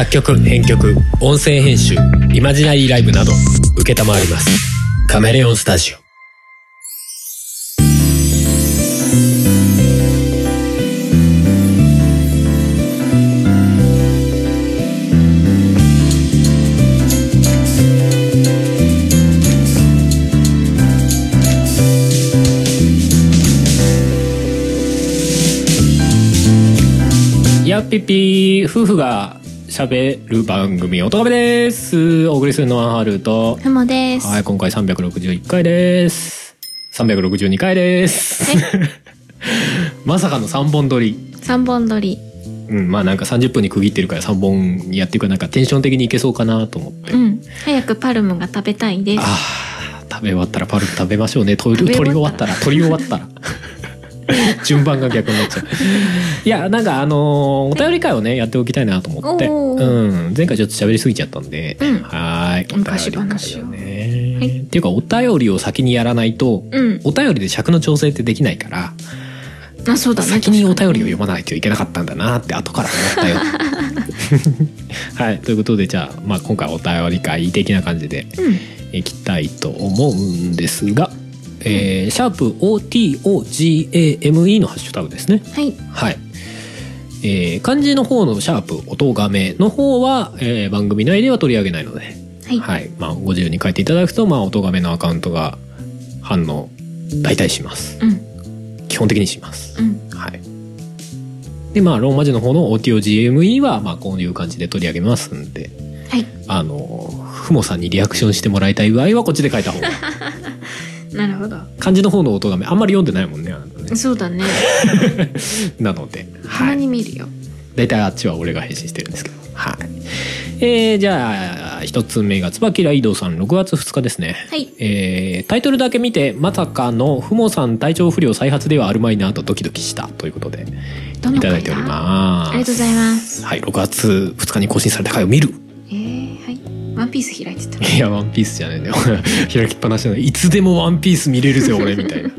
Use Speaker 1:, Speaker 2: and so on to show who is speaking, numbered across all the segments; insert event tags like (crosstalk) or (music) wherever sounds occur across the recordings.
Speaker 1: 作曲編曲音声編集イマジナリーライブなど承ります。カメレオンスタジオ。やっぴぴ夫婦が喋る番組「おとがめ」です。お送りするのはハルと
Speaker 2: ふもです。
Speaker 1: はい今回361回です。362回です。(laughs) まさかの3本撮り。
Speaker 2: 三本撮り。
Speaker 1: うんまあなんか30分に区切ってるから3本やっていくなんかテンション的にいけそうかなと思って、
Speaker 2: うん。早くパルムが食べたいです。
Speaker 1: あー食べ終わったらパルプ食べましょうね。取り終わったら取り終わったら (laughs) 順番が逆になっちゃう。いやなんかあのーお便り会をねやっておきたいなと思って、うん、前回ちょっと喋りすぎちゃったんで、
Speaker 2: うん。
Speaker 1: はーいお便り会をね、
Speaker 2: はい。
Speaker 1: っていうかお便りを先にやらないと、
Speaker 2: うん。
Speaker 1: お便りで尺の調整ってできないから
Speaker 2: あ、そうだね。
Speaker 1: 先にお便りを読まないといけなかったんだなって後から思ったよ。(laughs) はい。ということでじゃあ、まあ、今回お便り会的な感じで
Speaker 2: うん。
Speaker 1: いきたいと思うんですが、えーシャープ OTOGAME のハッシュタグですね。
Speaker 2: はい。
Speaker 1: はい。えー漢字の方のシャープ音がめの方は、えー番組内では取り上げないので、
Speaker 2: はい。
Speaker 1: まあ、ご自由に書いていただくと、まあ、音がめのアカウントが反応大体します。
Speaker 2: うん。
Speaker 1: 基本的にします。
Speaker 2: うん。
Speaker 1: はい。で、まあ、ローマ字の方の OTOGME は、まあ、こういう感じで取り上げますんで、
Speaker 2: はい。
Speaker 1: あの、ふもさんにリアクションしてもらいたい場合は、こっちで書いた方が。(laughs)
Speaker 2: なるほど。
Speaker 1: 漢字の方の音がめ、あんまり読んでないもんね、ね
Speaker 2: そうだね。(laughs)
Speaker 1: なので、
Speaker 2: たま
Speaker 1: はい。
Speaker 2: に見るよ。
Speaker 1: 大体あっちは俺が返信してるんですけど。はい。えー、じゃあ、一つ目が、椿ライドさん、6月2日ですね。
Speaker 2: はい。
Speaker 1: えータイトルだけ見てまさかのふもさん体調不良再発ではあるまいなとドキドキしたということでいただいており
Speaker 2: す。
Speaker 1: ます
Speaker 2: ありがとうございます。
Speaker 1: はい6月2日に更新された回を見る
Speaker 2: えー、はい。ワンピース開いてた。
Speaker 1: いやワンピースじゃないんだよ開きっぱなしなのいつでもワンピース見れるぜ俺みたいな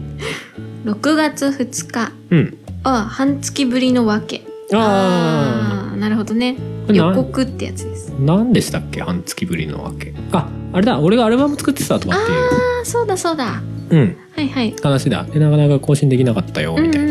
Speaker 1: (laughs)
Speaker 2: 6月2日。
Speaker 1: うん
Speaker 2: あ、半月ぶりのわけ。
Speaker 1: あ
Speaker 2: あーなるほどね。予告ってやつです。
Speaker 1: ー何でしたっけ半月ぶりのわけああれだ俺がアルバム作ってたとかっていう
Speaker 2: ああ、そうだそうだ。
Speaker 1: うん
Speaker 2: はいはい。
Speaker 1: 話だでなかなか更新できなかったよみたいな、
Speaker 2: うん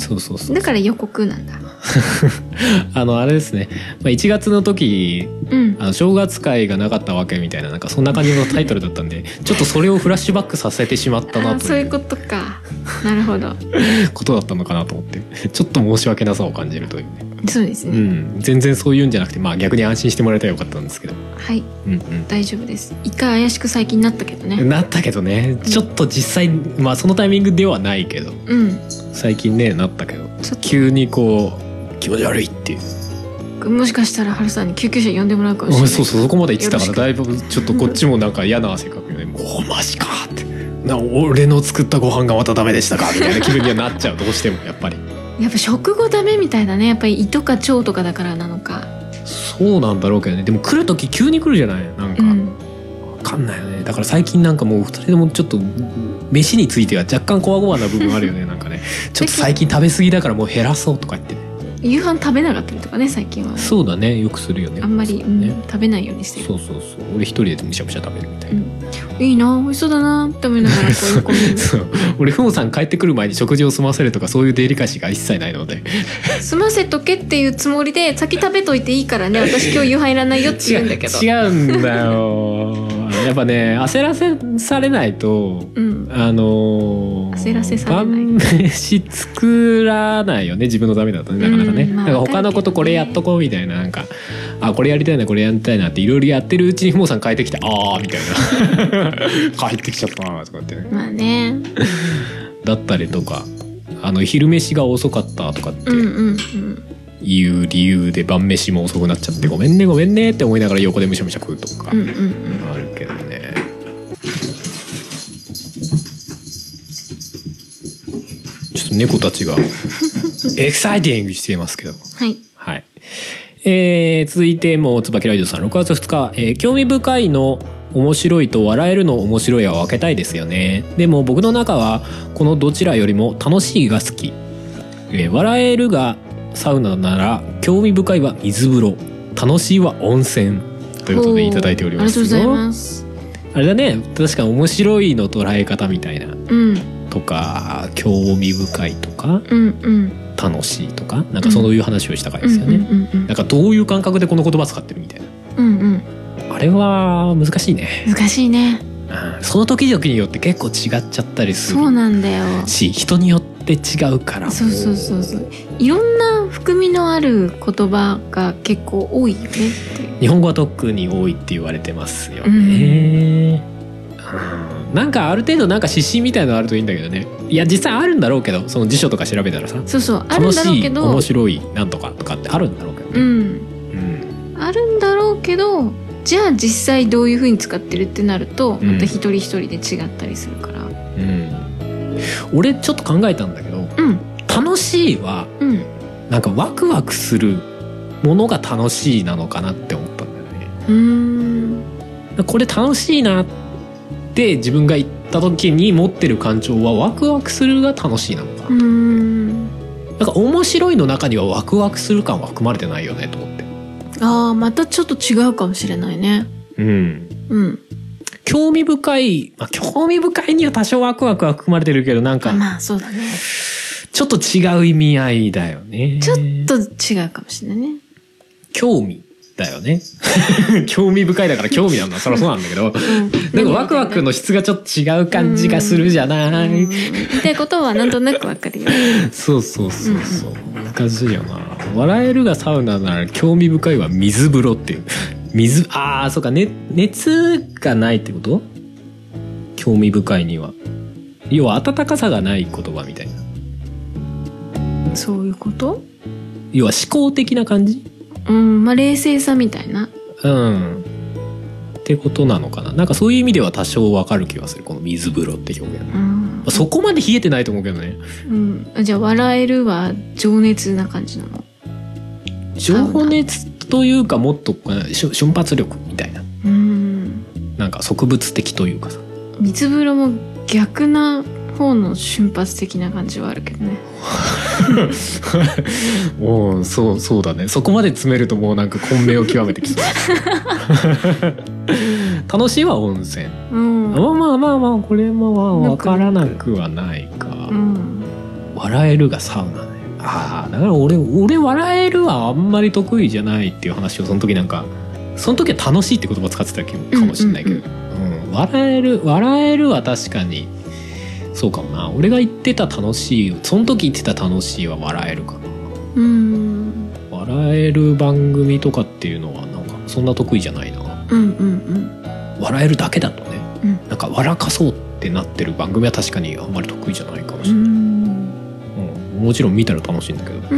Speaker 1: そうそうそう
Speaker 2: だから予告なんだ。(laughs)
Speaker 1: あのあれですね、まあ、1月の時
Speaker 2: うん。
Speaker 1: あの正月会がなかったわけみたいななんかそんな感じのタイトルだったんでちょっとそれをフラッシュバックさせてしまった
Speaker 2: あ
Speaker 1: なという
Speaker 2: ーそういうことか。なるほど。(laughs)
Speaker 1: ことだったのかなと思ってちょっと申し訳なさを感じるというね、う
Speaker 2: そうですね。
Speaker 1: ん、全然そういうんじゃなくてまあ逆に安心してもらえたらよかったんですけど、
Speaker 2: はい、
Speaker 1: うん
Speaker 2: 大丈夫です。一回怪しく最近なったけど
Speaker 1: うん、
Speaker 2: ね。
Speaker 1: なったけどね。ちょっと実際まあそのタイミングではないけど。
Speaker 2: うん。
Speaker 1: 最近ねなったけど。急にこう気持ち悪いっていう。
Speaker 2: ともしかしたらハルさんに救急車呼んでもらうかもしれない。
Speaker 1: そうそうそこまで言ってたからだいぶちょっとこっちもなんか嫌な汗かくよね「おマジか」って。な俺の作ったご飯がまたダメでしたかみたいな気分にはなっちゃうどうしてもやっぱり
Speaker 2: やっぱ食後ダメみたいだね。やっぱり胃とか腸とかだからなのか。
Speaker 1: そうなんだろうけどね。でも来る時急に来るじゃない？なんか、
Speaker 2: うん。
Speaker 1: わかんないよね。だから最近なんかもう二人ともちょっと飯については若干こわごわな部分あるよね。なんかね。(laughs) ちょっと最近食べ過ぎだからもう減らそうとか言って。ね
Speaker 2: 夕飯食べなかったりとかね、最近は。
Speaker 1: そうだね。よくするよね。
Speaker 2: あんまり、うん
Speaker 1: ね。
Speaker 2: 食べないようにしてる。
Speaker 1: そうそうそう。俺一人でむしゃむしゃ食べるみたいな、
Speaker 2: いいな、美味しそうだな。って思いながらこう横見る。
Speaker 1: そう。俺ふもさん帰ってくる前に食事を済ませるとかそういうデリカシーが一切ないので。
Speaker 2: 済ませとけっていうつもりで先食べといていいからね。私今日夕飯いらないよって言うんだけど。(laughs)
Speaker 1: 違うんだよやっぱね焦らせされないと
Speaker 2: うん。
Speaker 1: あのー
Speaker 2: 焦らせされない。
Speaker 1: 晩飯作らないよね自分のためだとね。なかなかね、
Speaker 2: うんまあ
Speaker 1: なんか他のことこれやっとこうみたいななんかあこれやりたいなこれやりたいなっていろいろやってるうちにふもさん帰ってきてああみたいな。(laughs) 帰ってきちゃったなとかってね。
Speaker 2: まあね。
Speaker 1: だったりとかあの昼飯が遅かったとかって。
Speaker 2: うんうんうん
Speaker 1: いう理由で晩飯も遅くなっちゃってごめんねごめんねって思いながら横でむしゃむしゃ食うとかあるけどね。ちょっと猫たちが (laughs) エキサイティングしていますけど。
Speaker 2: はい。
Speaker 1: はい。えー、続いても椿ライドさん6月2日、えー興味深いの面白いと笑えるの面白いは分けたいですよね。でも僕の中はこのどちらよりも楽しいが好き、えー笑えるがサウナなら興味深いは水風呂。楽しいは温泉ということでいただいております
Speaker 2: あ
Speaker 1: れだね。確かに面白いの捉え方みたいな。
Speaker 2: うん。
Speaker 1: とか興味深いとか
Speaker 2: うんうん。
Speaker 1: 楽しいとかなんかそういう話をした回ですよね、なんかどういう感覚でこの言葉使ってるみたいな。
Speaker 2: うんうん。
Speaker 1: あれは難しいね、
Speaker 2: 難しいね
Speaker 1: うん。その時々によって結構違っちゃったりする
Speaker 2: そうなんだよ。
Speaker 1: し人によって違うから。
Speaker 2: そうそうそうそう。いろんな含みのある言葉が結構多いよね
Speaker 1: 日本語は特に多いって言われてますよね、うん。なんかある程度なんか指針みたいなのあるといいんだけどね。いや実際あるんだろうけどその辞書とか調べたらさ。
Speaker 2: そうそうあるんだろうけど。
Speaker 1: 楽しい面白いなんとかとかってあるんだろうけどね、
Speaker 2: うん。
Speaker 1: うん。
Speaker 2: あるんだろうけどじゃあ実際どういう風に使ってるってなると
Speaker 1: うん。
Speaker 2: また一人一人で違ったりするから。
Speaker 1: うん。俺ちょっと考えたんだけど
Speaker 2: うん。
Speaker 1: 楽しいは
Speaker 2: うん。
Speaker 1: なんかワクワクするものが楽しいなのかなって思ったんだよね。
Speaker 2: うーん。
Speaker 1: これ楽しいなって自分が言った時に持ってる感情はワクワクするが楽しいなのかな、
Speaker 2: うーん。
Speaker 1: なんか面白いの中にはワクワクする感は含まれてないよねと思って
Speaker 2: あーまたちょっと違うかもしれないね。
Speaker 1: うん。
Speaker 2: うん。
Speaker 1: 興味深い、まあ、興味。深いには多少ワクワクは含まれてるけどなんか
Speaker 2: まあそうだね。
Speaker 1: ちょっと違う意味合いだよね。
Speaker 2: ちょっと違うかもしれないね。
Speaker 1: 興味だよね。(laughs) 興味深いだから興味なんだ。そりゃそうなんだけど。
Speaker 2: うん。
Speaker 1: なんかワクワクの質がちょっと違う感じがするじゃない、
Speaker 2: うん。言いたいことはなんとなくわかるよ (laughs)
Speaker 1: そうそうそうそう。難しいよな笑えるがサウナなら興味深いは水風呂っていう。水ああそうか、ね、熱がないってこと？興味深いには。要は温かさがない言葉みたいな。
Speaker 2: そういうこと？
Speaker 1: 要は思考的な感じ？
Speaker 2: うんまあ冷静さみたいな。
Speaker 1: うん。ってことなのかな。なんかそういう意味では多少わかる気がする。この水風呂って表現。
Speaker 2: うん。
Speaker 1: まあそこまで冷えてないと思うけどね。
Speaker 2: うん。あじゃあ笑えるは情熱な感じなの？
Speaker 1: 情熱というかもっと瞬発力みたいな。
Speaker 2: うん。
Speaker 1: なんか植物的というかさ。
Speaker 2: 水風呂も逆な方の瞬発的な感じはあるけどね。(laughs)
Speaker 1: おおそうそうだね。そこまで詰めるともうなんか混迷を極めてきそう。(laughs) 楽しいは温泉。
Speaker 2: うん。
Speaker 1: まあまあまあまあこれもまあ分からなくはないか、
Speaker 2: うん。
Speaker 1: 笑えるがサウナ。ねああだから俺俺笑えるはあんまり得意じゃないっていう話をその時なんかその時は楽しいって言葉使ってたかもしれないけど、
Speaker 2: うん
Speaker 1: うん笑える笑えるは確かにそうかもな。俺が言ってた楽しいその時言ってた楽しいは笑えるかな。
Speaker 2: うん。
Speaker 1: 笑える番組とかっていうのはなんかそんな得意じゃないな。
Speaker 2: うんうん
Speaker 1: 笑えるだけだとね。
Speaker 2: うん。
Speaker 1: なんか笑かそうってなってる番組は確かにあんまり得意じゃないかもしれない、
Speaker 2: うん
Speaker 1: うんもちろん見たら楽しいんだけど。
Speaker 2: う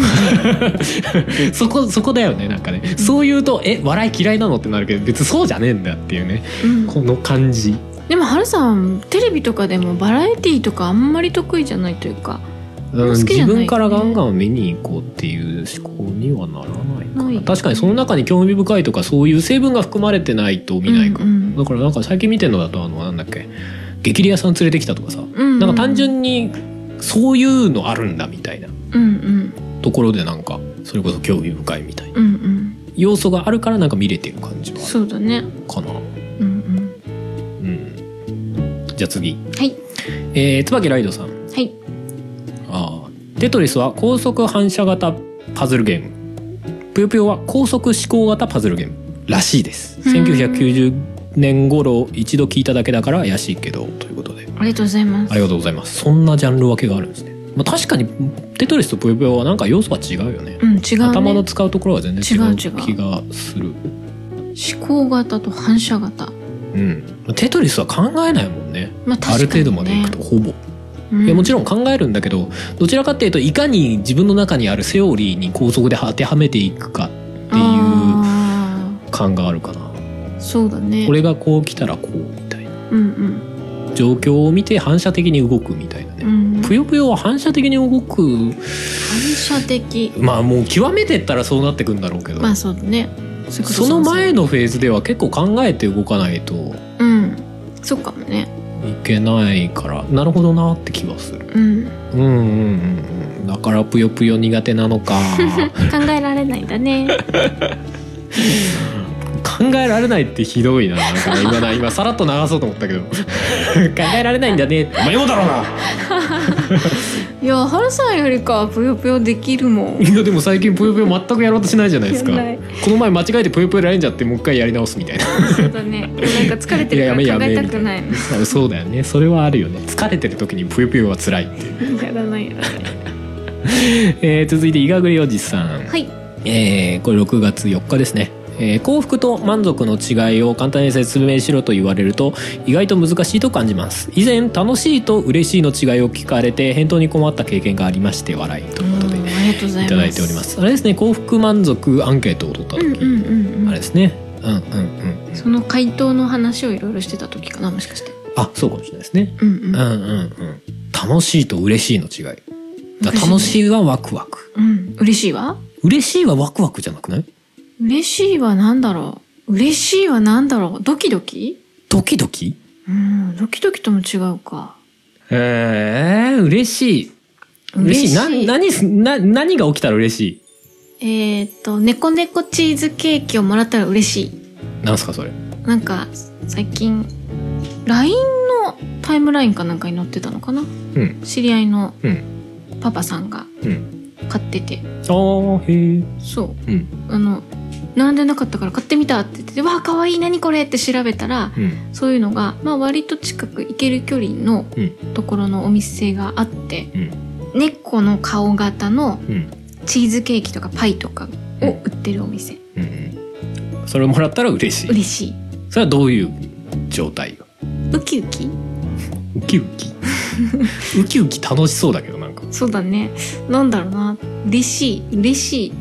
Speaker 2: ん。
Speaker 1: そこそこだよねなんかね、そう言うとえ笑い嫌いなのってなるけど別にそうじゃねえんだっていうね。
Speaker 2: うん。
Speaker 1: この感じ。
Speaker 2: でもハルさんテレビとかでもバラエティーとかあんまり得意じゃないというか
Speaker 1: 自分からガンガン見に行こうっていう思考にはならないかな。確かにその中に興味深いとかそういう成分が含まれてないと見ないか。も、
Speaker 2: うんうん。
Speaker 1: だからなんか最近見てるのだとあのなんだっけ激レアさん連れてきたとかさ、
Speaker 2: うん。
Speaker 1: なんか単純にそういうのあるんだみたいな。ところでなんかそれこそ興味深いみたいな。要素があるからなんか見れてる感じは
Speaker 2: そうだね。
Speaker 1: かな。
Speaker 2: うんうん。
Speaker 1: うん。じゃあ次。
Speaker 2: はい。
Speaker 1: えー、椿ライドさん。
Speaker 2: はい。
Speaker 1: あー。テトリスは高速反射型パズルゲーム。ぷよぷよは高速思考型パズルゲームらしいです。
Speaker 2: うん。
Speaker 1: 1990年頃一度聞いただけだから怪しいけどということで。
Speaker 2: ありがとうございます。
Speaker 1: ありがとうございます。そんなジャンル分けがあるんですね、まあ、確かにテトリスとぷよぷよはなんか要素は違うよね。
Speaker 2: うん違うね。
Speaker 1: 頭の使うところは全然違う
Speaker 2: 違う違う。
Speaker 1: 気がする。
Speaker 2: 思考型と反射型。
Speaker 1: うん。テトリスは考えないもんね。
Speaker 2: まあね、
Speaker 1: ある程度までいくとほぼ。
Speaker 2: うん。
Speaker 1: いやもちろん考えるんだけどどちらかっていうといかに自分の中にあるセオリーに高速で当てはめていくかっていう
Speaker 2: あ
Speaker 1: 感があるかな。
Speaker 2: ーそうだね。
Speaker 1: これがこう来たらこうみたいな。
Speaker 2: うん
Speaker 1: 状況を見て反射的に動くみたいなね、
Speaker 2: うんうん。
Speaker 1: ぷよぷよは反射的に動く。
Speaker 2: 反射的。
Speaker 1: まあもう極めてったらそうなってくんだろうけど、
Speaker 2: まあそうだね。そ
Speaker 1: の前
Speaker 2: の
Speaker 1: のフェーズでは結構考えて動かないと。
Speaker 2: うん。そっかもね。
Speaker 1: いけないからなるほどなって気はする。
Speaker 2: うん。
Speaker 1: うんうんうんうん。だからぷよぷよ苦手なのか。(laughs)
Speaker 2: 考えられないんだね (laughs)
Speaker 1: 考えられないってひどいな。なんかね今な今さらっと流そうと思ったけど。(laughs) 考えられないんだね。お前もだろうな。(laughs) い
Speaker 2: やはるさんよりかはぷよぷよできるもん。(laughs)
Speaker 1: いやでも最近ぷよぷよ全くやろうとしないじゃないですか。
Speaker 2: やらない。
Speaker 1: この前間違えてぷよぷよラインじゃってもう一回やり直すみたいな。
Speaker 2: そうだね。なんか疲れてるから考えたくない。の
Speaker 1: あそうだよね。それはあるよね。疲れてる時にぷよぷよは辛いって。いう、
Speaker 2: やらないやらない
Speaker 1: えー続いていがぐりおじさん、
Speaker 2: はい。
Speaker 1: えーこれ6月4日ですね、えー幸福と満足の違いを簡単に説明しろと言われると意外と難しいと感じます。以前楽しいと嬉しいの違いを聞かれて返答に困った経験がありまして笑いということで
Speaker 2: い
Speaker 1: ただいております。あれですね幸福満足アンケートを取った時、
Speaker 2: うんうんうんうん。
Speaker 1: あれですね。うんうんうん
Speaker 2: その回答の話をいろいろしてた時かなもしかして。
Speaker 1: あそうかもしれないですね。
Speaker 2: うん
Speaker 1: うん。うんうん楽しいと嬉しいの違い。楽しいはワクワク。
Speaker 2: うん。うん嬉しいわ
Speaker 1: 嬉しいはワクワクじゃなくない？
Speaker 2: 嬉しいはなんだろう？嬉しいはなんだろう？ドキドキ？
Speaker 1: ドキドキ？
Speaker 2: うんドキドキとも違うか。
Speaker 1: へえ嬉しい。嬉しい。な何すな何が起きたら嬉しい？
Speaker 2: えーっと猫猫チーズケーキをもらったら嬉しい。
Speaker 1: なんすかそれ？
Speaker 2: なんか最近 LINE のタイムラインかなんかに載ってたのかな？
Speaker 1: うん。
Speaker 2: 知り合いの
Speaker 1: うん。
Speaker 2: パパさんが
Speaker 1: うん。
Speaker 2: 買ってて。
Speaker 1: ああへえ。
Speaker 2: そう。
Speaker 1: うん。
Speaker 2: あの並んでなかったから買ってみたって言ってて「わあかわいい何これ」って調べたら
Speaker 1: うん。
Speaker 2: そういうのが、まあ、割と近く行ける距離の
Speaker 1: うん。
Speaker 2: ところのお店があって
Speaker 1: うん。
Speaker 2: 猫の顔型の
Speaker 1: うん。
Speaker 2: チーズケーキとかパイとかを売ってるお店。
Speaker 1: うんうん。それをもらったら嬉しい。
Speaker 2: 嬉しい。
Speaker 1: それはどういう状態よ？
Speaker 2: ウキウキ？
Speaker 1: ウキウキ？ウキウキ楽しそうだけどなんか。
Speaker 2: そうだね。なんだろうな。嬉しい。嬉しい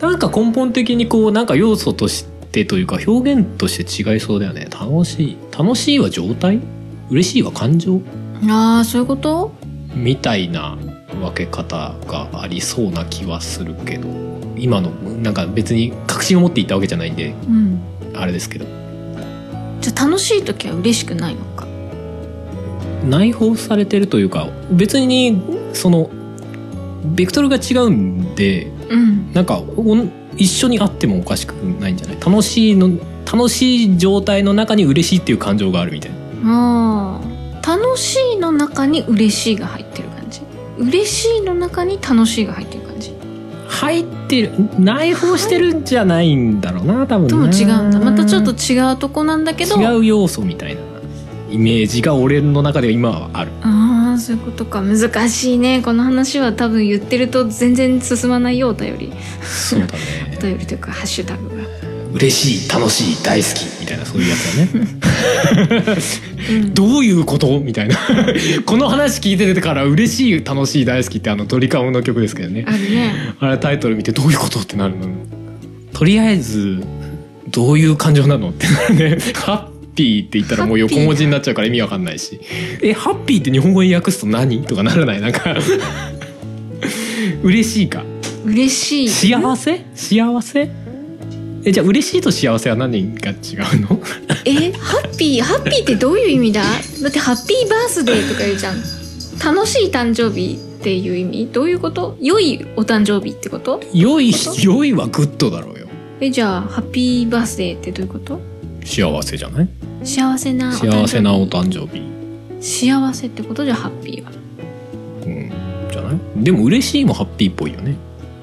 Speaker 1: なんか根本的にこうなんか要素としてというか表現として違いそうだよね。楽しい。楽しいは状態？嬉しいは感情？
Speaker 2: ああそういうこと？
Speaker 1: みたいな分け方がありそうな気はするけど。今のなんか別に確信を持って言ったわけじゃないんで
Speaker 2: うん。
Speaker 1: あれですけど。
Speaker 2: じゃあ楽しい時は嬉しくないのか？
Speaker 1: 内包されてるというか別にそのベクトルが違うんで
Speaker 2: うん。
Speaker 1: なんか一緒にあってもおかしくないんじゃない？楽しいの楽しい状態の中に嬉しいっていう感情があるみたいな。
Speaker 2: 楽しいの中に嬉しいが入ってる感じ。嬉しいの中に楽しいが入ってる感じ。
Speaker 1: 入ってる内包してるんじゃないんだろうな多分な。
Speaker 2: とも違うんだ。またちょっと違うとこなんだけど。
Speaker 1: 違う要素みたいなイメージが俺の中では今はある。
Speaker 2: ああそういうことか。難しいね。この話は多分言ってると全然進まないよお便り。
Speaker 1: そうだね。(laughs)
Speaker 2: お便りというかハッシュタグが、
Speaker 1: 嬉しい楽しい大好きみたいなそういうやつだね。(laughs)
Speaker 2: うん、
Speaker 1: どういうこと？みたいな。(laughs) この話聞いててから嬉しい楽しい大好きってあのドリカムの曲ですけどね。
Speaker 2: あるね。
Speaker 1: あれタイトル見てどういうことってなるの？とりあえずどういう感情なの？ってなるねピーって言ったらもう横文字になっちゃうから意味わかんないし。えハッピーって日本語に訳すと何？とかならない？なんか。(laughs) 嬉しいか？
Speaker 2: 嬉しい。
Speaker 1: 幸せ？幸せ？えじゃあ嬉しいと幸せは何が違うの？
Speaker 2: えハッピー？ハッピーってどういう意味だ？だってハッピーバースデーとか言うじゃん。楽しい誕生日っていう意味？どういうこと？良いお誕生日ってこと？
Speaker 1: 良い良いはグッドだろうよ。
Speaker 2: えじゃあハッピーバースデーってどういうこと？
Speaker 1: 幸せじゃない？
Speaker 2: 幸せなお誕生日。
Speaker 1: 幸せなお誕生日。
Speaker 2: 幸せってことじゃハッピーは。
Speaker 1: うん。じゃない？でも嬉しいもハッピーっぽいよね。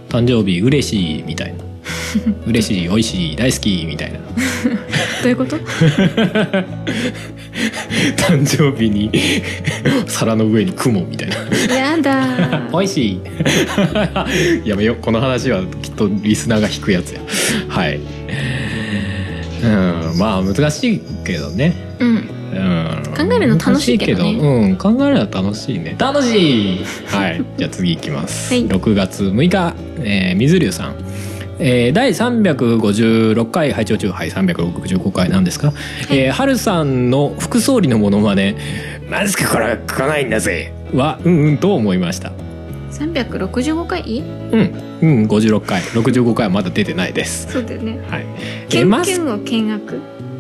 Speaker 1: 誕生日嬉しいみたいな。(laughs) 嬉しい美味しい大好きみたいな。
Speaker 2: どういうこと？(laughs)
Speaker 1: 誕生日に (laughs) 皿の上に雲みたいな。
Speaker 2: やだ。
Speaker 1: 美味しい。やめよう。この話はきっとリスナーが引くやつや。はいうん。まあ難しいけどね。
Speaker 2: うん。
Speaker 1: うん。
Speaker 2: 考えるの楽しいけどね。
Speaker 1: うん。考えるのは楽しいね。楽しい。はい。(laughs) じゃあ次いきます、
Speaker 2: はい。
Speaker 1: 6月6日、えー、水流さん。えー、第356回拝聴中。はい365回なんですか、えー、春さんの副総理のモノマネ「マスクから来ないんだぜ」はうんうんと思いました
Speaker 2: 365回？
Speaker 1: うん。うん56回。65回はまだ出てないです。
Speaker 2: そうだよね。
Speaker 1: はい。
Speaker 2: キュンキュンを見学？
Speaker 1: う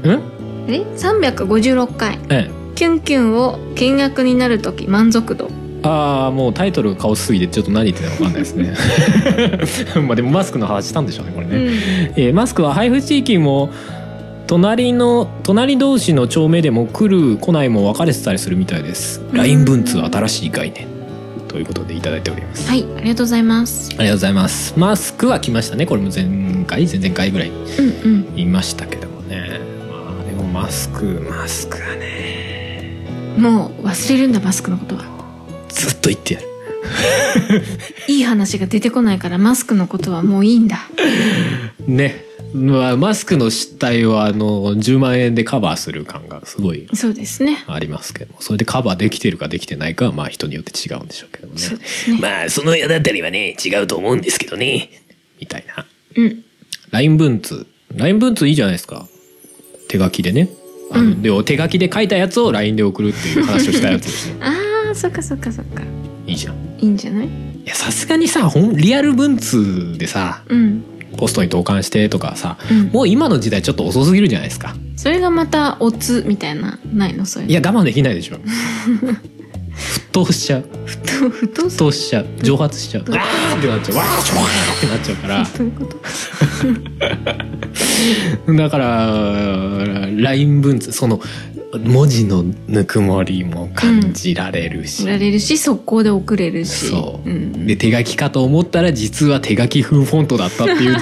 Speaker 1: ん？
Speaker 2: え？356回。
Speaker 1: え
Speaker 2: キュンキュンを見学になる時満足度？
Speaker 1: ああもうタイトルが顔すぎてちょっと何言ってたか分かんないですね。(laughs) まあでもマスクの話したんでしょうねこれね、
Speaker 2: うん。
Speaker 1: えーマスクは配布地域も隣の隣同士の町名でも来る来ないも分かれてたりするみたいです。
Speaker 2: うん。
Speaker 1: LINE 文通新しい概念ということでいただいております。
Speaker 2: はいありがとうございます。
Speaker 1: ありがとうございます。マスクは来ましたね。これも前回前々回ぐらい言いましたけどもね。まあでもマスクマスクはね。
Speaker 2: もう忘れるんだマスクのことは。
Speaker 1: ずっと言ってやる。(laughs)
Speaker 2: いい話が出てこないからマスクのことはもういいんだ。
Speaker 1: ねまあマスクの失態はあの10万円でカバーする感がすごい
Speaker 2: そうですね。
Speaker 1: ありますけどもそれでカバーできてるかできてないかはまあ人によって違うんでしょうけどもね。
Speaker 2: そうですね。
Speaker 1: まあその矢だったりはね違うと思うんですけどね。みたいな。
Speaker 2: うん。
Speaker 1: LINE 文通。LINE 文通いいじゃないですか。手書きでね。あの、
Speaker 2: うん。
Speaker 1: で手書きで書いたやつを LINE で送るっていう話をしたやつですね (laughs)
Speaker 2: あーそっかそっかそっか。
Speaker 1: いいじゃん。
Speaker 2: いいんじゃない？
Speaker 1: いやさすがにさほんリアル文通でさ
Speaker 2: うん
Speaker 1: ポストに投函してとかさ
Speaker 2: うん。
Speaker 1: もう今の時代ちょっと遅すぎるじゃないですか。
Speaker 2: それがまたオツみたいなないの？そういう
Speaker 1: いや我慢できないでしょ。沸騰しちゃう。
Speaker 2: のふと
Speaker 1: 沸騰しちゃう。蒸発しちゃう。わーってなっちゃう。わーってなっちゃうから。
Speaker 2: どういうこと。(laughs)
Speaker 1: だから LINE 文通その文字のぬくもりも感じられるし、
Speaker 2: 売られるし速攻で送れるし。
Speaker 1: そう、
Speaker 2: ん、
Speaker 1: で手書きかと思ったら実は手書き風フォントだったっていう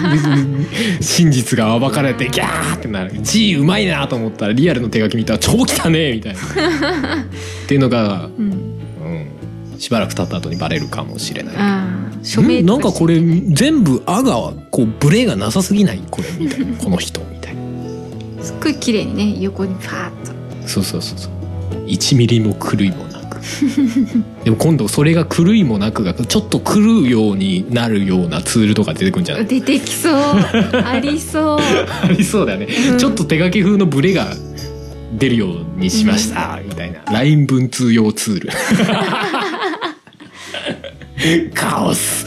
Speaker 1: (laughs) 真実が暴かれてギャーってなる。字うまいなと思ったらリアルの手書き見たら超汚ねえみたいな。(laughs) っていうのが、
Speaker 2: うん、
Speaker 1: うん、しばらく経った後にバレるかもしれない。ん？なんかこれ
Speaker 2: れ
Speaker 1: 全部「あ」がこうブレがなさすぎない？これみたいな。この人みたいな。
Speaker 2: すっごい綺麗にね横にパーッと
Speaker 1: そうそうそうそう。1ミリも狂いもなく。(laughs) でも今度それが狂いもなくがちょっと狂うようになるようなツールとか出てくるんじゃない？
Speaker 2: 出てきそう。ありそう。(laughs)
Speaker 1: ありそうだよね、
Speaker 2: うん。
Speaker 1: ちょっと手書き風のブレが出るようにしました、みたいな。LINE 文通用ツール。(laughs) カオス。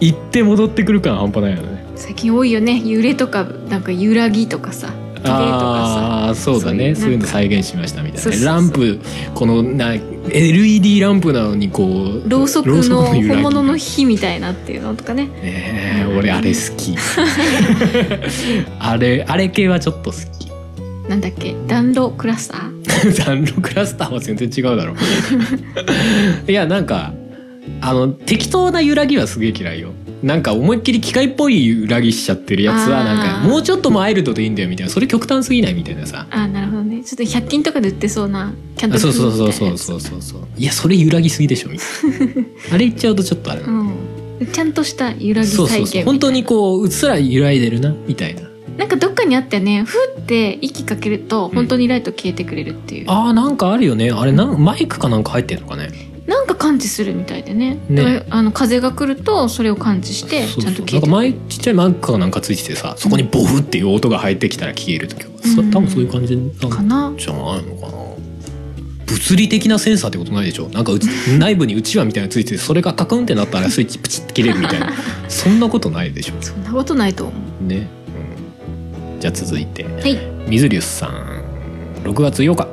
Speaker 1: 行って戻ってくる感半端ないよね。
Speaker 2: 最近多いよね。揺れとかなんか揺らぎとかさとか
Speaker 1: ああーそうだね。そういうの再現しましたみたいなランプこのな LED ランプなのにこう
Speaker 2: さろうそくの本物の火みたいなっていうのとかね。
Speaker 1: ねえ俺あれ好き。あれあれ系はちょっと好き。
Speaker 2: なんだっけ？暖炉クラスター？(laughs)
Speaker 1: 暖炉クラスターは全然違うだろ。(laughs) いやなんかあの適当な揺らぎはすげえ嫌いよなんか思いっきり機械っぽい揺らぎしちゃってるやつはなんかもうちょっとマイルドでいいんだよみたいな。それ極端すぎないみたいなさ。
Speaker 2: あーなるほどね。ちょっと100均とかで売ってそうなキャンドル
Speaker 1: あそうそうそうそうそうそう。そういやそれ揺らぎすぎでしょ。みたいなあれ言っちゃうとちょっとあれ。
Speaker 2: うん、ちゃんとした揺らぎ
Speaker 1: そう
Speaker 2: 再現
Speaker 1: そうそう本当にこううっすら揺らいでるなみたいな。
Speaker 2: なんかどっかにあったよねふって息かけると本当にライト消えてくれるっていう、
Speaker 1: あーなんかあるよね。あれなんマイクかなんか入ってんのかね
Speaker 2: なんか感知するみたいでね。
Speaker 1: ね。
Speaker 2: あの風が来るとそれを感知してちゃんと
Speaker 1: そうなんか
Speaker 2: 消えて
Speaker 1: 前ちっちゃいマイクかなんかついててさそこにボフっていう音が入ってきたら消える時は、そ
Speaker 2: うん。
Speaker 1: 多分そういう感じなん
Speaker 2: かな。
Speaker 1: じゃないのかな。物理的なセンサーってことないでしょ？なんか (laughs) 内部にうちわみたいなのついててそれがカクンってなったらスイッチプチッて切れるみたいな。(laughs) そんなことないでしょ？
Speaker 2: そんなことないと思う。
Speaker 1: ね、うん、じゃあ続いて。
Speaker 2: はい。
Speaker 1: 水流さん。6月8日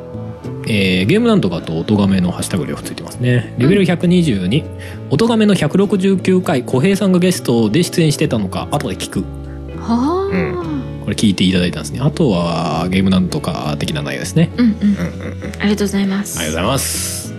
Speaker 1: えーゲームなんとかと音亀のハッシュタグ両方ついてますね。レベル122、音亀の169回小平さんがゲストで出演してたのか後で聞く。
Speaker 2: はあ、
Speaker 1: これ聞いていただいたんですね。あとはゲームなんとか的な内容ですね。
Speaker 2: うん、うん。
Speaker 1: うんうんうん。
Speaker 2: ありがとうございます。
Speaker 1: ありがとうございます。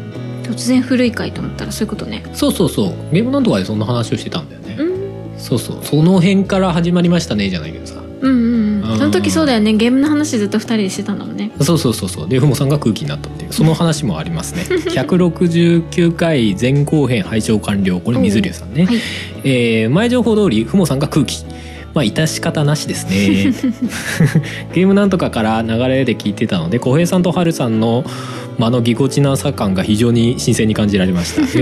Speaker 2: 突然古い回と思ったらそういうことね。
Speaker 1: そうそうそう。ゲームなんとかでそんな話をしてたんだよね、
Speaker 2: うん。
Speaker 1: そうそう。その辺から始まりましたねじゃないけどさ
Speaker 2: うんうんう
Speaker 1: うん。
Speaker 2: んその時そうだよね。ゲームの話ずっと二人でしてたんだもんね。
Speaker 1: そうそうそうそう。でふもさんが空気になったっていう。その話もありますね。169回前後編拝聴完了。これ水流さんね、
Speaker 2: はい。
Speaker 1: えー前情報通りふもさんが空気。まあ致し方なしですね。(laughs) ゲームなんとかから流れで聞いてたので小平さんとハルさんの間のぎこちなさ感が非常に新鮮に感じられました。(laughs)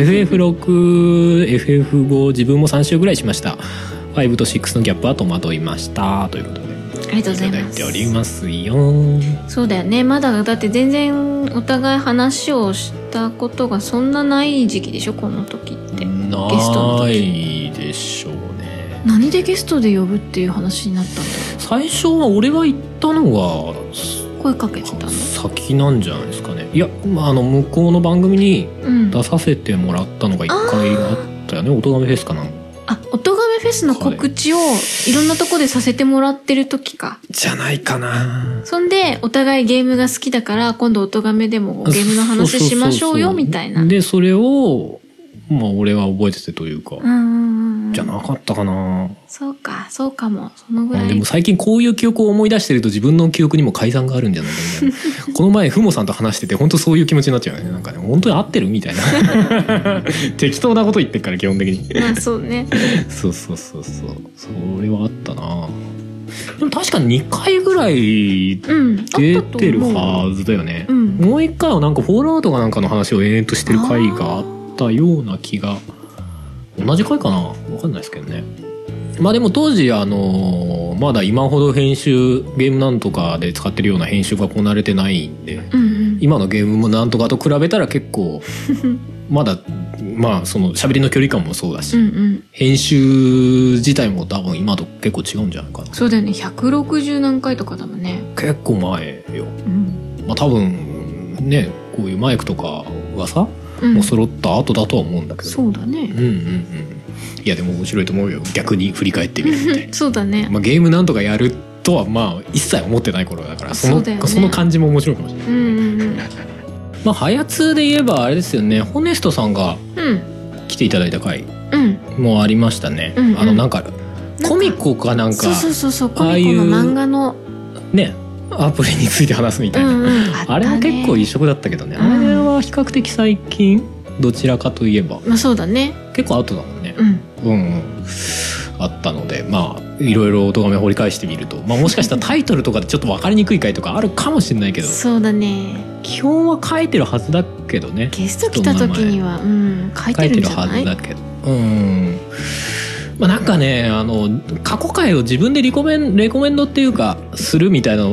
Speaker 1: FF6FF5 自分も3週ぐらいしました5と6のギャップは戸惑いました。ということで。
Speaker 2: ありがとうござい
Speaker 1: いただい
Speaker 2: ます
Speaker 1: ておりますよ。
Speaker 2: そうだよね。まだだって全然お互い話をしたことがそんなない時期でしょ？この時って。ゲストの
Speaker 1: な
Speaker 2: 時
Speaker 1: いでしょうね。
Speaker 2: 何でゲストで呼ぶっていう話になったんだろ
Speaker 1: 最初は俺が言ったのが
Speaker 2: う声かけてたの？
Speaker 1: 先なんじゃないですかね。いや、まあ、あの向こうの番組に
Speaker 2: うん。
Speaker 1: 出させてもらったのが一回あったよね。音亀フェスかなん
Speaker 2: あ音亀フェスの告知をいろんなとこでさせてもらってる時か。
Speaker 1: じゃないかな。
Speaker 2: そんでお互いゲームが好きだから今度音亀でもゲームの話しましょうよみたいな。
Speaker 1: でそれをまあ俺は覚えててというか、
Speaker 2: うんうん
Speaker 1: ゃなかったかな。
Speaker 2: そうかそうかも。そのぐらい。
Speaker 1: あでも最近こういう記憶を思い出してると自分の記憶にも改ざんがあるんじゃないかみたいな。(laughs) この前ふもさんと話してて本当そういう気持ちになっちゃうよね。なんかね本当に合ってるみたいな。(laughs) 適当なこと言ってっから基本的に。
Speaker 2: まあそうね。
Speaker 1: そうそうそうそう。それはあったな。でも確かに2回ぐらい出
Speaker 2: と
Speaker 1: てるはずだよね、
Speaker 2: うん
Speaker 1: もう1回はなんかフォールアウトかなんかの話を延々としてる回があったような気が同じ回かな？わかんないですけどね。まあでも当時あのまだ今ほど編集ゲームなんとかで使ってるような編集がこなれてないんで
Speaker 2: うんうん。
Speaker 1: 今のゲームもなんとかと比べたら結構 (laughs) まだまあその喋りの距離感もそうだし、
Speaker 2: うんうん。
Speaker 1: 編集自体も多分今と結構違うんじゃないかな。
Speaker 2: そうだよね。160何回とかだもんね。
Speaker 1: 結構前よ。
Speaker 2: うん。
Speaker 1: まあ多分ねこういうマイクとかはさ、
Speaker 2: うん
Speaker 1: もう揃った後だとは思うんだけど。
Speaker 2: そうだね。
Speaker 1: うんうんうん。いやでも面白いと思うよ。逆に振り返ってみるみた (laughs)
Speaker 2: そうだね。
Speaker 1: まあゲームなんとかやるとはまあ一切思ってない頃だからその
Speaker 2: そうだよね。
Speaker 1: その感じも面白いかもしれない。
Speaker 2: うんうん (laughs)
Speaker 1: まあハヤツで言えばあれですよね。ホネストさんが
Speaker 2: うん。うん
Speaker 1: 来ていただいた回
Speaker 2: うん。
Speaker 1: もありましたね、
Speaker 2: うんうん。
Speaker 1: あのなんか
Speaker 2: なんか
Speaker 1: コミコかなんか
Speaker 2: そうそうそうコ
Speaker 1: ああいう
Speaker 2: ミコの漫画の。
Speaker 1: ねアプリについて話すみたいな、
Speaker 2: うんうん。
Speaker 1: あれも結構
Speaker 2: いい
Speaker 1: 異色だったけどね、
Speaker 2: うん。
Speaker 1: あれは比較的最近？どちらかといえば。
Speaker 2: まあそうだね。
Speaker 1: 結構アウトだもんね。
Speaker 2: うん。
Speaker 1: うん、うん、あったのでまあいろいろ音め掘り返してみると、まあ、もしかしたらタイトルとかでちょっと分かりにくい回とかあるかもしれないけど。
Speaker 2: そうだね。
Speaker 1: 基本は書いてるはずだけどね。
Speaker 2: ゲスト来た時にはうん書いて
Speaker 1: 書い？てるは
Speaker 2: るんじゃない
Speaker 1: ずだけど。うん。まあなんかねあの過去回を自分でリコメンレコメンドっていうかするみたいな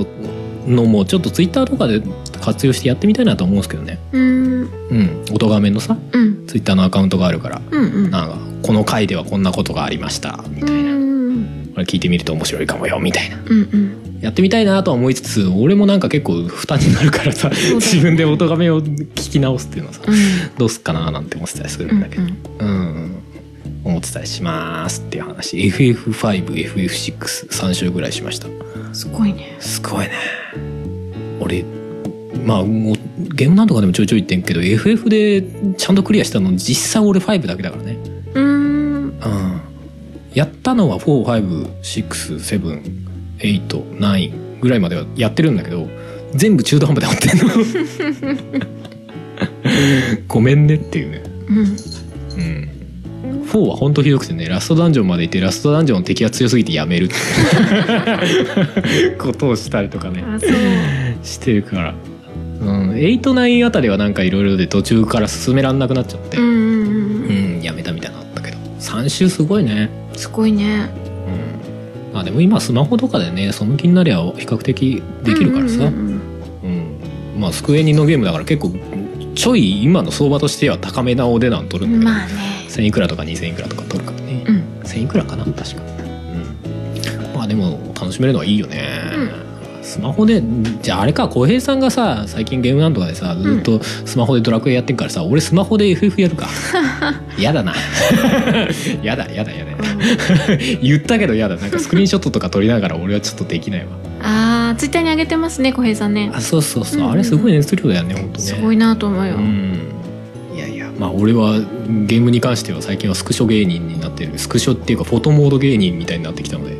Speaker 1: のもちょっとツイッターとかで活用してやってみたいなと思うんですけどね。
Speaker 2: うん。
Speaker 1: うん。音画面のさ
Speaker 2: うん。
Speaker 1: ツイッターのアカウントがあるから
Speaker 2: うんうん。
Speaker 1: なんかこの回ではこんなことがありましたみ
Speaker 2: う
Speaker 1: たいな、
Speaker 2: ん
Speaker 1: これ聞いてみると面白いかもよみたいな。
Speaker 2: うんうん。
Speaker 1: やってみたいなとは思いつつ俺もなんか結構負担になるからさ自分で音画面を聞き直すっていうのはさ
Speaker 2: うん。
Speaker 1: どうすっかななんて思ってたりするんだけどうん、思ってたりしますっていう話。FF5FF63 週ぐらいしました。
Speaker 2: うんすごいね。
Speaker 1: すごいね。俺まあもうゲームなんとかでもちょいちょい言ってんけど FF でちゃんとクリアしたの実際俺5だけだからね。
Speaker 2: うーん。
Speaker 1: うんやったのは4567889ぐらいまではやってるんだけど全部中途半端で終わってんの。(laughs) ごめんねっていうね。
Speaker 2: うん。
Speaker 1: うん4は本当ひどくてねラストダンジョンまで行ってラストダンジョンの敵が強すぎてやめるっていう。(laughs) ことをしたりとかね。してるから、うん、89あたりはなんかいろいろで途中から進めらんなくなっちゃって、
Speaker 2: うんうんうん
Speaker 1: うん、やめたみたいなのあったけど。3周すごいね。
Speaker 2: すごいね。
Speaker 1: うん。あでも今スマホとかでねその気になりゃ比較的できるからさ、うん
Speaker 2: うんうんうん。
Speaker 1: まあスクエニのゲームだから結構ちょい今の相場としては高めなお値段取るんだけど、
Speaker 2: まあね。
Speaker 1: 1000いくらとか2000いくらとか取るからね、
Speaker 2: うん。
Speaker 1: 1000いくらかな？確か。うん。まあでも楽しめるのはいいよね、スマホでじゃああれか浩平さんがさ最近ゲームなんとかでさずっとスマホでドラクエやってんからさ、俺スマホで FF やるか。(laughs) やだな。やだやだやだ。(laughs) 言ったけどやだ。なんかスクリーンショットとか撮りながら俺はちょっとできないわ。
Speaker 2: あーツイッターに上げてますね小平さんね。
Speaker 1: あそうそうそう、
Speaker 2: うんうん
Speaker 1: あれすごい熱量だよね本当ね。
Speaker 2: すごいなと思うよ、
Speaker 1: うん。いやいやまあ俺はゲームに関しては最近はスクショ芸人になってる。スクショっていうかフォトモード芸人みたいになってきたので。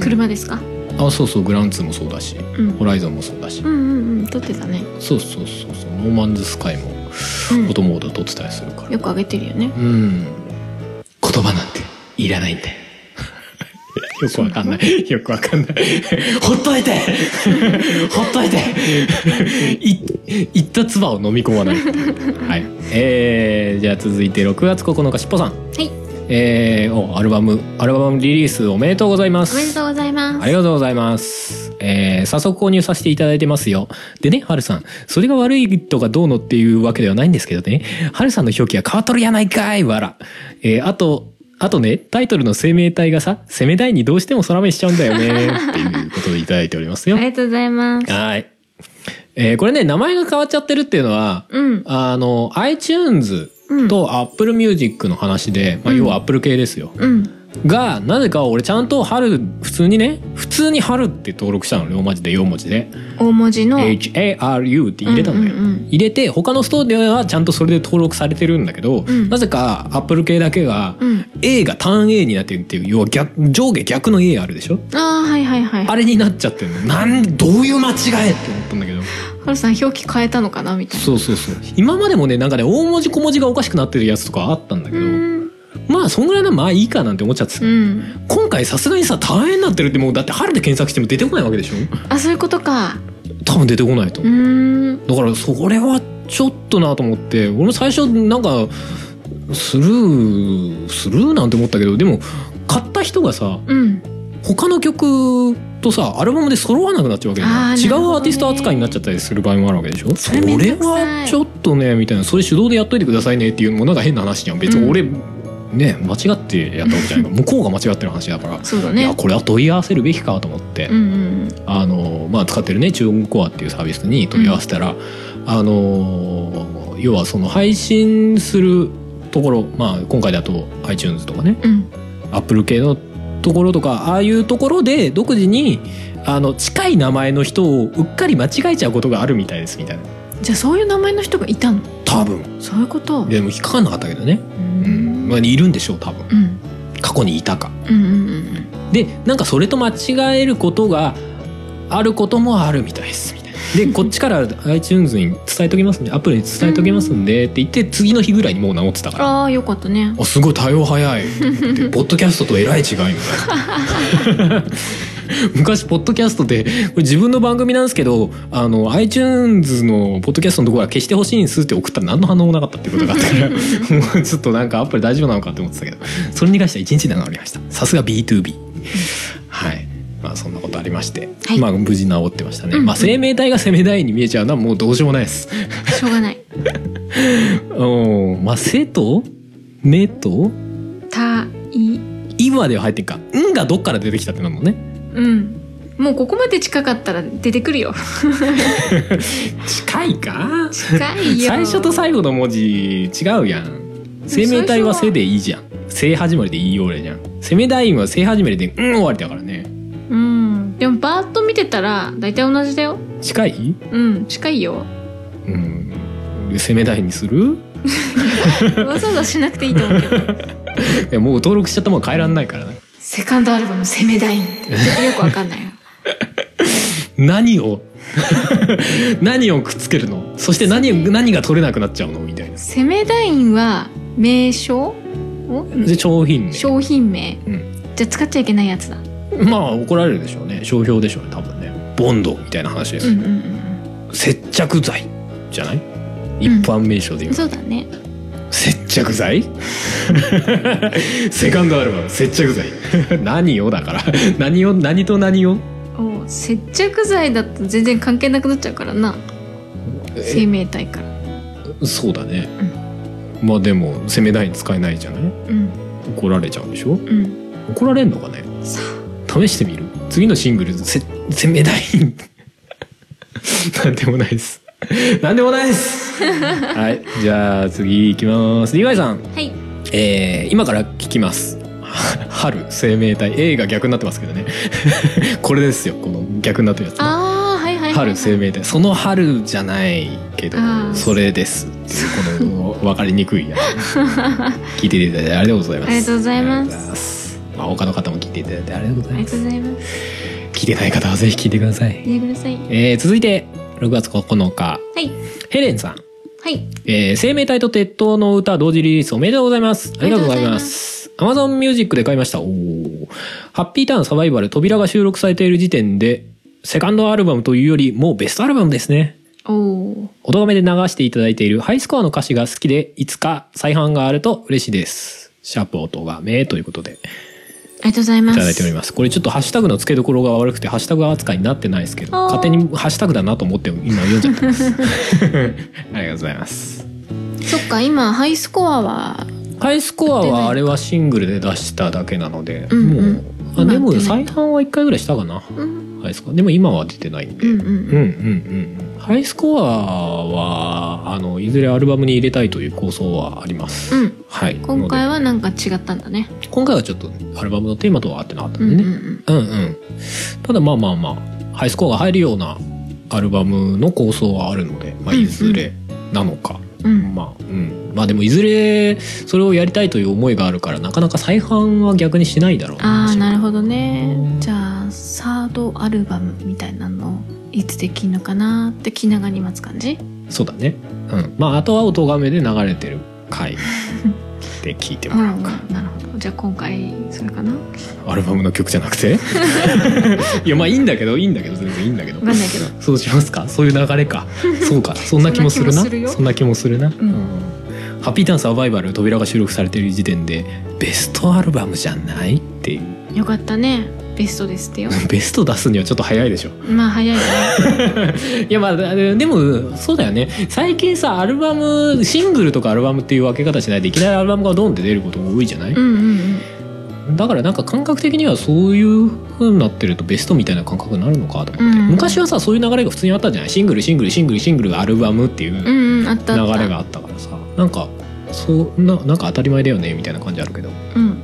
Speaker 2: 車ですか？
Speaker 1: あそうそうグランツーもそうだし
Speaker 2: うん。
Speaker 1: ホライゾンもそうだし、
Speaker 2: うんうんうん撮ってたね、
Speaker 1: そうそうそうそうノーマンズスカイも
Speaker 2: うん。
Speaker 1: フォトモード撮ってたりするから。
Speaker 2: よく上げてるよね。
Speaker 1: うん。言葉なんていらないんだよ (laughs) よくわかんない。よくわかんない。ほっといて。(laughs) ほっといて。い言った唾を飲み込まないはい。えー、じゃあ続いて6月9日しっぽさん。
Speaker 2: はい
Speaker 1: えー、おアルバムアルバムリリースおめでとうございます
Speaker 2: おめでとうございます
Speaker 1: ありがとうございます。えー、早速購入させていただいてますよ。でね、はるさん。それが悪いとかどうのっていうわけではないんですけどね。はるさんの表記は変わっとるやないかいわら。えー、あと、あとね、タイトルの生命体がさ、攻め台にどうしても空目しちゃうんだよね。(laughs) っていうことでいただいておりますよ
Speaker 2: あ。りがとうございます
Speaker 1: はい。えーこれね名前が変わっちゃってるっていうのは
Speaker 2: うん
Speaker 1: あの iTunes
Speaker 2: うん
Speaker 1: と Apple Music の話で、まあ、
Speaker 2: うん。
Speaker 1: 要は Apple 系ですよ、
Speaker 2: うん。
Speaker 1: がなぜか俺ちゃんと春普通にね普通に春って登録したのローマ字で4文字で。
Speaker 2: 大文字の。
Speaker 1: HARU って入れたのよ、入れて他のストアではちゃんとそれで登録されてるんだけど、
Speaker 2: うん。
Speaker 1: なぜか Apple 系だけが
Speaker 2: うん。
Speaker 1: A が単 A になってるっていう要は逆上下逆の A あるでしょ？
Speaker 2: ああはいはいはい
Speaker 1: あれになっちゃってるの。なんどういう間違えって思ったんだけど
Speaker 2: ハルさん表記変えたのかなみたいな。
Speaker 1: そうそうそう。今までもねなんかね大文字小文字がおかしくなってるやつとかあったんだけど、
Speaker 2: うん。
Speaker 1: まあそんぐらいならまあいいかなんて思っちゃってた、
Speaker 2: うん。
Speaker 1: 今回さすがにさ大変になってるってもうだって春で検索しても出てこないわけでしょ？
Speaker 2: あそういうことか。
Speaker 1: 多分出てこないと
Speaker 2: う。
Speaker 1: 思う、だからそれはちょっとなと思って。俺も最初なんかスルースルーなんて思ったけどでも買った人がさ
Speaker 2: うん
Speaker 1: 他の曲とさアルバムで揃わなくなっちゃうわけじゃん違うアーティスト扱いになっちゃったりする場合もあるわけでしょ？そ
Speaker 2: れ
Speaker 1: はちょっとねみたいなそれ手動でやっといてくださいねっていうのもなんか変な話じゃん別に俺、ね間違ってやったわけじゃない。(laughs) 向こうが間違ってる話だから、
Speaker 2: そうだ
Speaker 1: いや
Speaker 2: ね
Speaker 1: これは問い合わせるべきかと思って、
Speaker 2: うんうん
Speaker 1: あのまあ、使ってるね中国コアっていうサービスに問い合わせたら、あの要はその配信するところ、まあ、今回だと iTunes とかね。
Speaker 2: うん。
Speaker 1: アップル系のところとかああいうところで独自にあの近い名前の人をうっかり間違えちゃうことがあるみたいですみたいな。
Speaker 2: じゃあそういう名前の人がいたの？
Speaker 1: 多分。
Speaker 2: そういうこと？
Speaker 1: でも引っかかんなかったけどね、
Speaker 2: う
Speaker 1: うん。まあ、いるんでしょう多分。
Speaker 2: うん。
Speaker 1: 過去にいたか。
Speaker 2: うんうんうん。
Speaker 1: でなんかそれと間違えることがあることもあるみたいですみたいなでこっちから iTunes に伝えときますんでアプリに伝えときますんでって言って次の日ぐらいにもう直ってたから。
Speaker 2: ああよかったね。
Speaker 1: あすごい対応早い。(laughs) ポッドキャストとえらい違いみたいな。(laughs) 昔ポッドキャストでこれ自分の番組なんですけどあの iTunes のポッドキャストのところは消してほしいんですって送ったら何の反応もなかったっていうことがあったから (laughs) もうちょっとなんかアプリ大丈夫なのかって思ってたけど。それに関しては1日で治りました。さすが B2B はいまあそんなことありまして、
Speaker 2: はい。
Speaker 1: まあ無事治ってましたね、
Speaker 2: うん。
Speaker 1: まあ生命体が生命体に見えちゃうのはもうどうしようもないです。
Speaker 2: しょうがない。(laughs)
Speaker 1: うんまあ「せ」と「目」と
Speaker 2: たい「
Speaker 1: い」までは入ってんか「ん」がどっから出てきたってなるのね。
Speaker 2: うん。もうここまで近かったら出てくるよ。(laughs)
Speaker 1: 近いか？
Speaker 2: 近いよ。
Speaker 1: 最初と最後の文字違うやん。生命体は「せ」でいいじゃん「せ」始まりでいいよ俺じゃん。生命体は「せ」始まりで「うん」終わりだからね。
Speaker 2: うんでもバーッと見てたら大体同じだよ。
Speaker 1: 近い？
Speaker 2: うん近いよ。
Speaker 1: うん。で生命体にする？(laughs)
Speaker 2: わざわざしなくていいと思うけど。(laughs)
Speaker 1: いやもう登録しちゃったもん変えらんないからね。
Speaker 2: セカンドアルバム「セメダイン」よくわかんないよ。(laughs)
Speaker 1: 何を？何をくっつけるの？そして何何が取れなくなっちゃうの？みたいな。
Speaker 2: セメダインは名称？お
Speaker 1: で商品名。
Speaker 2: 商品名。
Speaker 1: うん。
Speaker 2: じゃあ使っちゃいけないやつだ
Speaker 1: まあ怒られるでしょうね。商標でしょうね多分ね。ボンドみたいな話。です、
Speaker 2: うんうんうん。
Speaker 1: 接着剤じゃない？一般名称で言う、
Speaker 2: そうだね。
Speaker 1: 接着剤？(laughs) セカンドアルバム。接着剤。(laughs) 何を？だから。(laughs) 何を？何と何を？
Speaker 2: お接着剤だと全然関係なくなっちゃうからな。生命体から。
Speaker 1: そうだね、まあでも攻め台に使えないじゃない？
Speaker 2: うん。
Speaker 1: 怒られちゃうでしょ？
Speaker 2: うん。
Speaker 1: 怒られんのかね？
Speaker 2: さ
Speaker 1: 試してみる？次のシングルせ攻め台 (laughs) なんでもないです。なんでもないです。(laughs) はい。じゃあ次いきます。岩井さん。
Speaker 2: あはい。
Speaker 1: えー今から聞きます。(laughs) 春生命体。A が逆になってますけどね。これですよ。この逆になってるやつ。
Speaker 2: ああはいはいはい、はい、
Speaker 1: 春生命体。その春じゃないけどそれです。っていうこの分かりにくいやつ。聞いていただいてありがとうございます。
Speaker 2: ありがとうございます
Speaker 1: まあ他の方も聞いていただいてありがとうございます。
Speaker 2: ありがとうございます。
Speaker 1: 聞いてない方はぜひ聞いてください、
Speaker 2: 見てください。
Speaker 1: えー続いて6月9日。
Speaker 2: はい。
Speaker 1: ヘレンさん。
Speaker 2: はい。
Speaker 1: えー生命体と鉄塔の歌同時リリースおめでとうございます。ありがとうございます。Amazon Music で買いました。おー。ハッピーターンサバイバル扉が収録されている時点で、セカンドアルバムというよりもうベストアルバムですね。
Speaker 2: おお
Speaker 1: おとがめで流していただいているハイスコアの歌詞が好きで、いつか再販があると嬉しいです。シャープおとがめということで
Speaker 2: ありがとうございます
Speaker 1: いただいております。これちょっとハッシュタグの付けどころが悪くて、ハッシュタグ扱いになってないですけど、勝手にハッシュタグだなと思って今読んじゃってます。(laughs) ありがとうございます。
Speaker 2: そっか今ハイスコアは
Speaker 1: ハイスコアはあれはシングルで出しただけなので、
Speaker 2: うんうん
Speaker 1: もうあでも再販は1回ぐらいしたかな。
Speaker 2: うん。
Speaker 1: ハイスコア。でも今は出てないんで、
Speaker 2: うんうん
Speaker 1: うん。うんうんハイスコアはあのいずれアルバムに入れたいという構想はあります、
Speaker 2: うん。
Speaker 1: はい。
Speaker 2: 今回
Speaker 1: の
Speaker 2: はなんか違ったんだね。
Speaker 1: で。今回はちょっとアルバムのテーマとは合ってなかった
Speaker 2: うんん
Speaker 1: でね、
Speaker 2: うんうん
Speaker 1: うん。うんただまあまあまあハイスコアが入るようなアルバムの構想はあるので、まあ、
Speaker 2: うんうん。
Speaker 1: いずれなのか、
Speaker 2: うん
Speaker 1: まあうん。まあでもいずれそれをやりたいという思いがあるからなかなか再販は逆にしないだろう
Speaker 2: ああなるほ
Speaker 1: ど
Speaker 2: どねじゃあサードアルバムみたいなのいつできんのかなって気長に待つ感じ？
Speaker 1: そうだね。うん。まああとは音がめで流れてる回で聞いて
Speaker 2: うんなる
Speaker 1: もらうか、(laughs)
Speaker 2: ほどじゃあ今回それかな？
Speaker 1: アルバムの曲じゃなくて？(laughs) いやまあいいんだけどいいんだけど全然いいんだけど。
Speaker 2: わかんないけど。
Speaker 1: そうしますか？そういう流れか。そうか。(laughs) そんな気もするな？
Speaker 2: そんな気もする
Speaker 1: な気もするな、
Speaker 2: ん。
Speaker 1: ハッピーターンサバイバル扉が収録されている時点でベストアルバムじゃない？っていう。
Speaker 2: よかったねベストですってよ。(laughs)
Speaker 1: ベスト出すにはちょっと早いでしょ。
Speaker 2: まあ早いね。(laughs)
Speaker 1: いやまあででもそうだよね。最近さアルバムシングルとかアルバムっていう分け方しないでいきなりアルバムがドンって出ることが多いじゃない、
Speaker 2: うんうん
Speaker 1: だからなんか感覚的にはそういう風になってるとベストみたいな感覚になるのかと思って、
Speaker 2: うん
Speaker 1: 昔はさそういう流れが普通にあったじゃない？シングルシングルシングルシングルアルバムっていう
Speaker 2: うん
Speaker 1: 流れがあったからさ。なんかそうななんか当たり前だよねみたいな感じあるけど。
Speaker 2: うん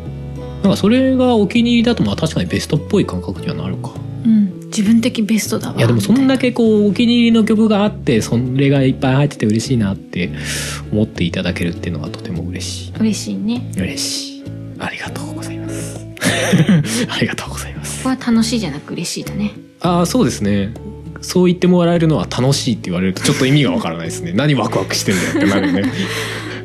Speaker 1: なんかそれがお気に入りだとまあ確かにベストっぽい感覚にはなるか。
Speaker 2: うん。自分的ベストだわ。
Speaker 1: いやでもそんだ
Speaker 2: け
Speaker 1: けこうお気に入りの曲があってそれがいっぱい入ってて嬉しいなって思っていただけるっていうのがとても嬉しい。
Speaker 2: 嬉しいね。
Speaker 1: 嬉しい。ありがとうございます。(laughs) ありがとうございます。
Speaker 2: ここは楽しいじゃなく嬉しいだね。
Speaker 1: ああそうですね。そう言ってもらえるのは楽しいって言われるとちょっと意味がわからないですね。(laughs) 何ワクワクしてんだよってなるね。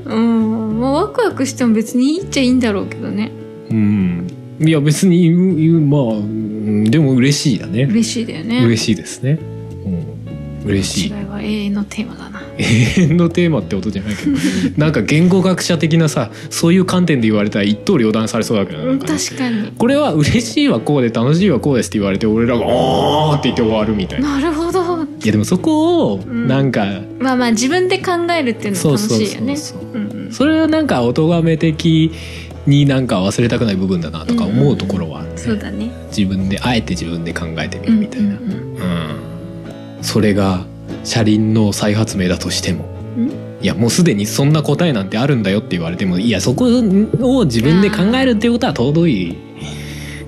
Speaker 2: うん。まあワクワクしても別にいいっちゃいいんだろうけどね
Speaker 1: うん。いや別にまあうんでも嬉しいだね。
Speaker 2: 嬉しいだよね。
Speaker 1: 嬉しいですね。うん。嬉しい。
Speaker 2: 違いは永遠のテーマだな。
Speaker 1: 永遠のテーマってことじゃないけど。(laughs) なんか言語学者的なさそういう観点で言われたら一刀両断されそうだけど
Speaker 2: 確かに。
Speaker 1: これは嬉しいはこうで楽しいはこうですって言われて俺らが「おー」って言って終わるみたいな。
Speaker 2: なるほど。
Speaker 1: いやでもそこを
Speaker 2: ん。
Speaker 1: なんか、
Speaker 2: まあまあ自分で考えるっていうの楽しいよね。
Speaker 1: それはなんか音がめ的になんか忘れたくない部分だなとか思うところはあるね、
Speaker 2: そうだね。
Speaker 1: 自分であえて自分で考えてみるみたいな、うん
Speaker 2: うんうん。
Speaker 1: それが車輪の再発明だとしても。
Speaker 2: うん？
Speaker 1: いやもうすでにそんな答えなんてあるんだよって言われてもいやそこを自分で考えるっていうことは尊い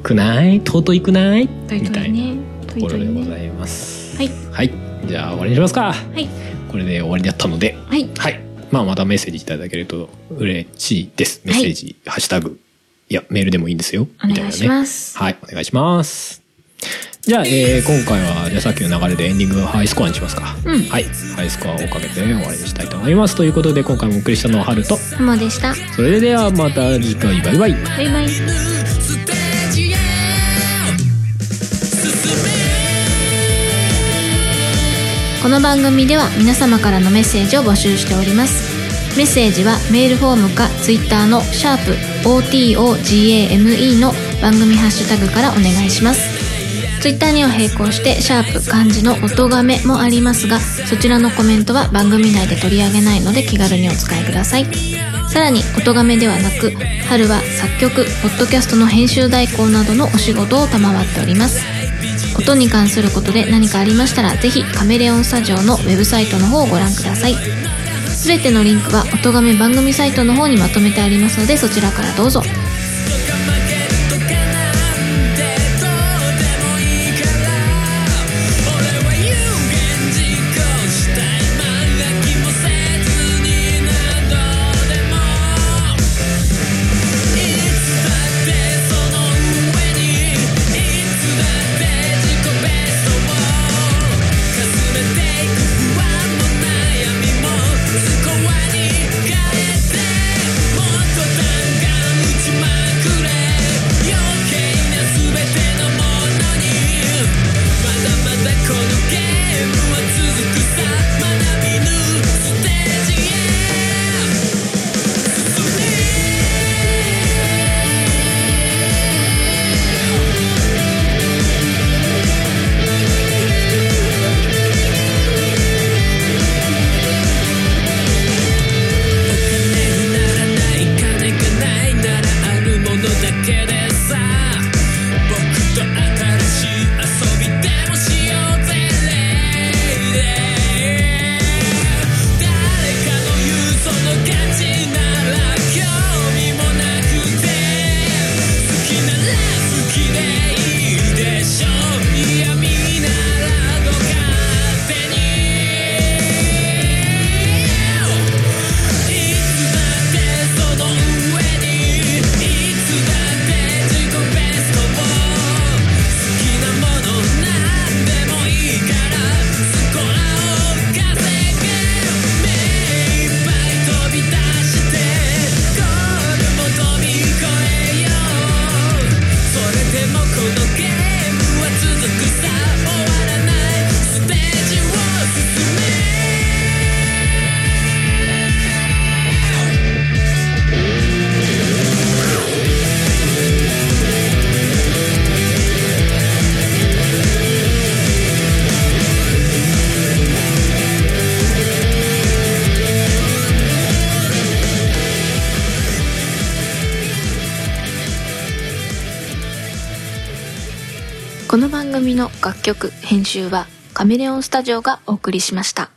Speaker 1: くない？尊いくない？
Speaker 2: とい
Speaker 1: みたいな
Speaker 2: と
Speaker 1: ころでございます。
Speaker 2: はい。
Speaker 1: はい。じゃあ終わりにしますか。
Speaker 2: はい。
Speaker 1: これで終わりだったので。
Speaker 2: はい。
Speaker 1: はいまあまたメッセージいただけると嬉しいです。メッセージ、ハッシュタグ。いやメールでもいいんですよ。
Speaker 2: お願いします。
Speaker 1: はい。お願いします。じゃあ、えー今回はじゃあさっきの流れでエンディングハイスコアにしますか、
Speaker 2: うん。
Speaker 1: はい。ハイスコアをかけて終わりにしたいと思います。ということで今回もお送りしたのはハルと
Speaker 2: ハモでした。
Speaker 1: それではまた次回。バイバイ。
Speaker 2: バイバイこの番組では皆様からのメッセージを募集しております。メッセージはメールフォームかツイッターのシャープ o t o g a m e の番組ハッシュタグからお願いします。ツイッターには並行してシャープ漢字の音がめもありますがそちらのコメントは番組内で取り上げないので気軽にお使いください。さらに音がめではなく春は作曲ポッドキャストの編集代行などのお仕事を賜っております。音に関することで何かありましたらぜひカメレオンスタジオのウェブサイトの方をご覧ください。全てのリンクは音がめ番組サイトの方にまとめてありますのでそちらからどうぞ「楽曲編集はカメレオンスタジオがお送りしました。